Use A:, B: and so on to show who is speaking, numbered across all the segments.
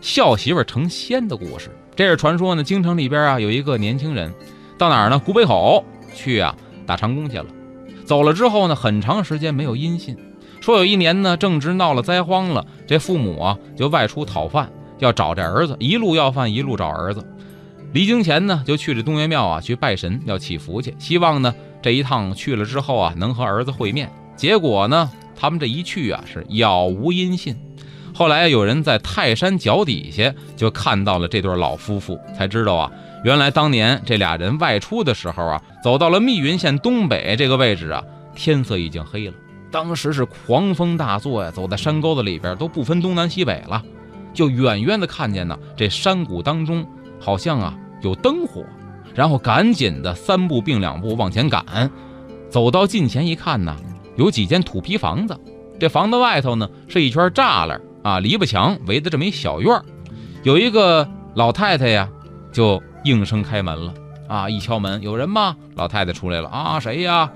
A: 孝媳妇成仙的故事。这是传说呢，京城里边啊有一个年轻人，到哪儿呢？古北口去啊打长工去了。走了之后呢，很长时间没有音信。说有一年呢，正值闹了灾荒了，这父母啊就外出讨饭，要找这儿子，一路要饭，一路找儿子。离京前呢，就去这东岳庙啊，去拜神，要祈福去，希望呢这一趟去了之后啊，能和儿子会面。结果呢，他们这一去啊，是杳无音信。后来有人在泰山脚底下就看到了这对老夫妇，才知道啊，原来当年这俩人外出的时候啊，走到了密云县东北这个位置啊，天色已经黑了。当时是狂风大作呀，走在山沟子里边都不分东南西北了，就远远的看见呢，这山谷当中。好像啊有灯火，然后赶紧的三步并两步往前赶，走到近前一看呢，有几间土坯房子，这房子外头呢是一圈栅栏啊，篱笆墙围的这么一小院有一个老太太呀，就应声开门了啊，一敲门，有人吗？老太太出来了啊，谁呀？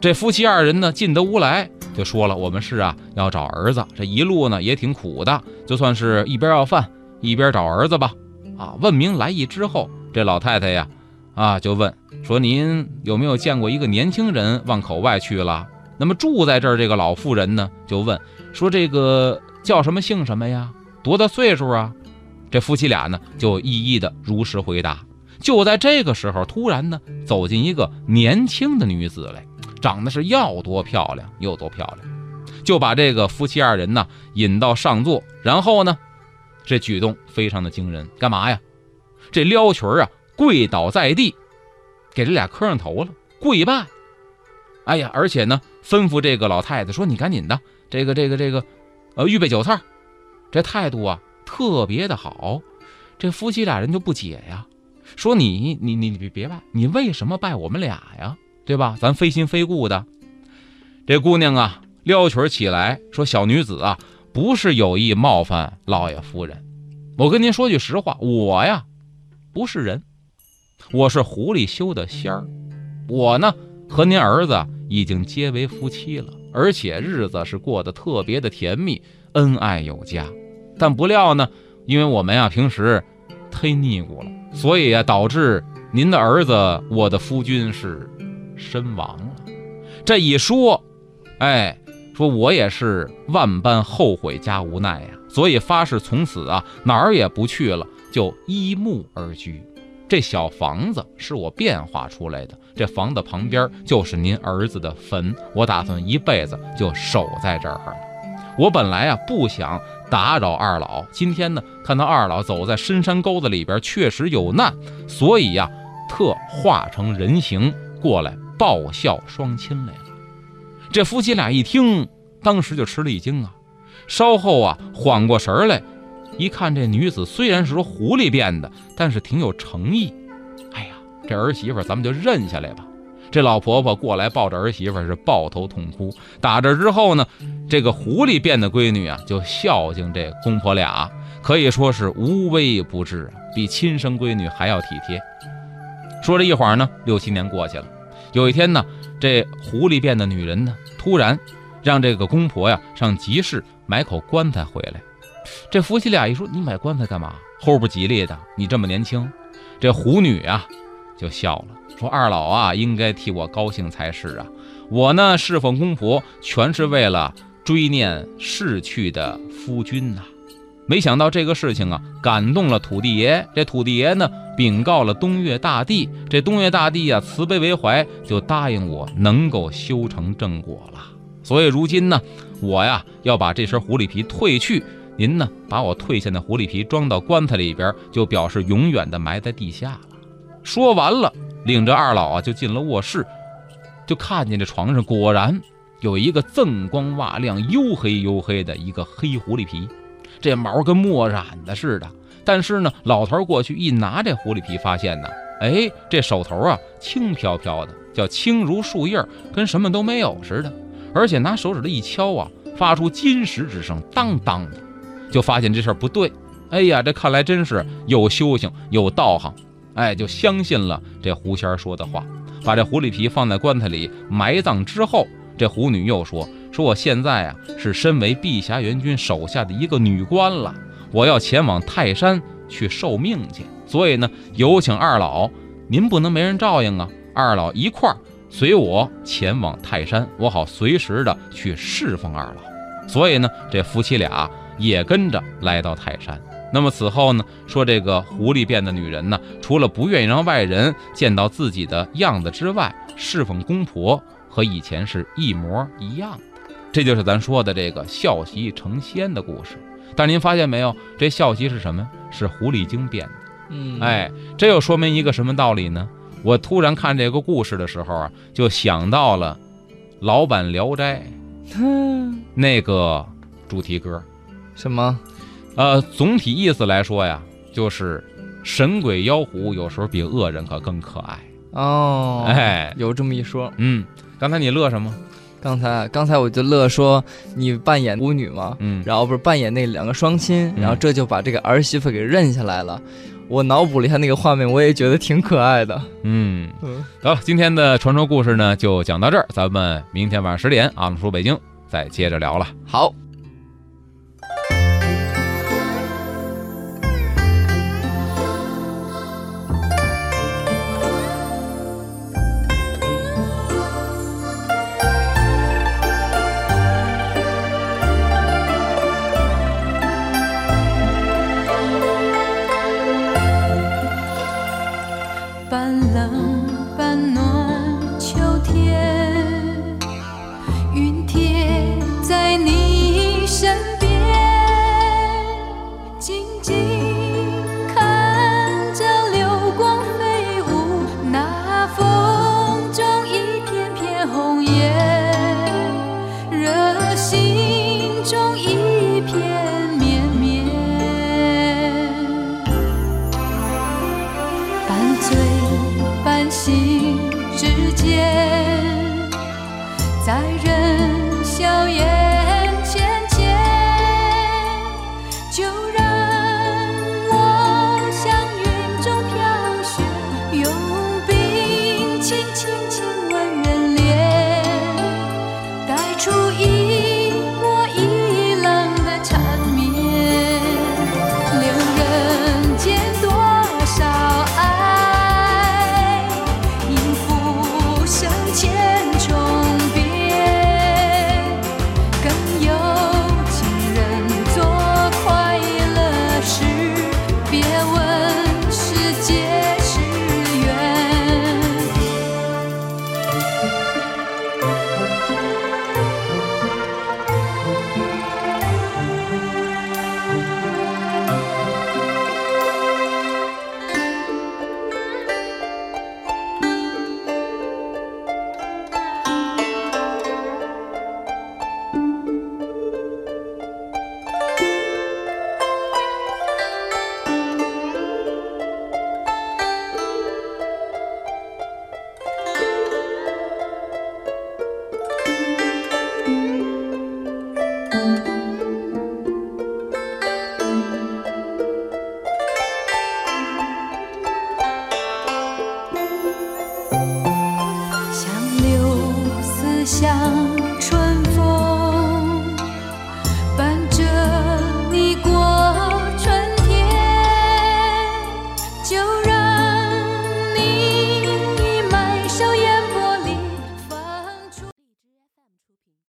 A: 这夫妻二人呢进得屋来，就说了，我们是啊要找儿子，这一路呢也挺苦的，就算是一边要饭一边找儿子吧。啊，问明来意之后，这老太太呀，啊，就问说：“您有没有见过一个年轻人往口外去了？那么住在这儿这个老妇人呢，就问说：这个叫什么姓什么呀？多大岁数啊？”这夫妻俩呢，就一一的如实回答。就在这个时候，突然呢，走进一个年轻的女子来，长得是要多漂亮有多漂亮，就把这个夫妻二人呢引到上座，然后呢。这举动非常的惊人，干嘛呀？这撩裙啊，跪倒在地，给这俩磕上头了，跪拜。哎呀，而且呢，吩咐这个老太太说：“你赶紧的，这个这个这个，呃，预备酒菜。”这态度啊，特别的好。这夫妻俩人就不解呀，说：“你你你你别别拜，你为什么拜我们俩呀？对吧？咱非亲非故的。”这姑娘啊，撩裙起来说：“小女子啊。”不是有意冒犯老爷夫人，我跟您说句实话，我呀不是人，我是狐狸修的仙儿。我呢和您儿子已经结为夫妻了，而且日子是过得特别的甜蜜，恩爱有加。但不料呢，因为我们呀平时忒腻咕了，所以啊导致您的儿子我的夫君是身亡了。这一说，哎。说我也是万般后悔加无奈呀，所以发誓从此啊哪儿也不去了，就依木而居。这小房子是我变化出来的，这房子旁边就是您儿子的坟，我打算一辈子就守在这儿了。我本来啊不想打扰二老，今天呢看到二老走在深山沟子里边，确实有难，所以呀特化成人形过来报效双亲来了。这夫妻俩一听，当时就吃了一惊啊，稍后啊缓过神来，一看这女子虽然是说狐狸变的，但是挺有诚意。哎呀，这儿媳妇咱们就认下来吧。这老婆婆过来抱着儿媳妇是抱头痛哭。打这之后呢，这个狐狸变的闺女啊就孝敬这公婆俩，可以说是无微不至，比亲生闺女还要体贴。说这一会儿呢，六七年过去了，有一天呢。这狐狸变的女人呢，突然让这个公婆呀上集市买口棺材回来。这夫妻俩一说：“你买棺材干嘛？齁不吉利的！你这么年轻。”这狐女啊就笑了，说：“二老啊，应该替我高兴才是啊！我呢侍奉公婆，全是为了追念逝去的夫君呐。没想到这个事情啊，感动了土地爷。这土地爷呢，禀告了东岳大帝。这东岳大帝啊，慈悲为怀，就答应我能够修成正果了。所以如今呢，我呀要把这身狐狸皮褪去，您呢把我褪下的狐狸皮装到棺材里边，就表示永远的埋在地下了。说完了，领着二老啊就进了卧室，就看见这床上果然有一个锃光瓦亮、黝黑黝黑的一个黑狐狸皮。这毛跟墨染的似的，但是呢，老头过去一拿这狐狸皮，发现呢，哎，这手头啊轻飘飘的，叫轻如树叶，跟什么都没有似的。而且拿手指头一敲啊，发出金石之声，当当的，就发现这事儿不对。哎呀，这看来真是有修行有道行，哎，就相信了这狐仙说的话，把这狐狸皮放在棺材里埋葬之后，这狐女又说。说我现在啊是身为碧霞元君手下的一个女官了，我要前往泰山去受命去，所以呢有请二老，您不能没人照应啊，二老一块儿随我前往泰山，我好随时的去侍奉二老。所以呢这夫妻俩也跟着来到泰山。那么此后呢说这个狐狸变的女人呢，除了不愿意让外人见到自己的样子之外，侍奉公婆和以前是一模一样的。这就是咱说的这个孝媳成仙的故事，但是您发现没有？这孝媳是什么？是狐狸精变的。
B: 嗯，
A: 哎，这又说明一个什么道理呢？我突然看这个故事的时候啊，就想到了老版《聊斋 》那个主题歌。
B: 什么？
A: 呃，总体意思来说呀，就是神鬼妖狐有时候比恶人可更可爱。
B: 哦，
A: 哎，
B: 有这么一说。
A: 嗯，刚才你乐什么？
B: 刚才刚才我就乐说你扮演巫女嘛，
A: 嗯，
B: 然后不是扮演那两个双亲，然后这就把这个儿媳妇给认下来了。我脑补了一下那个画面，我也觉得挺可爱的。
A: 嗯嗯，得了，今天的传说故事呢就讲到这儿，咱们明天晚上十点，阿姆叔北京再接着聊了。
B: 好。半醉半醒之间在想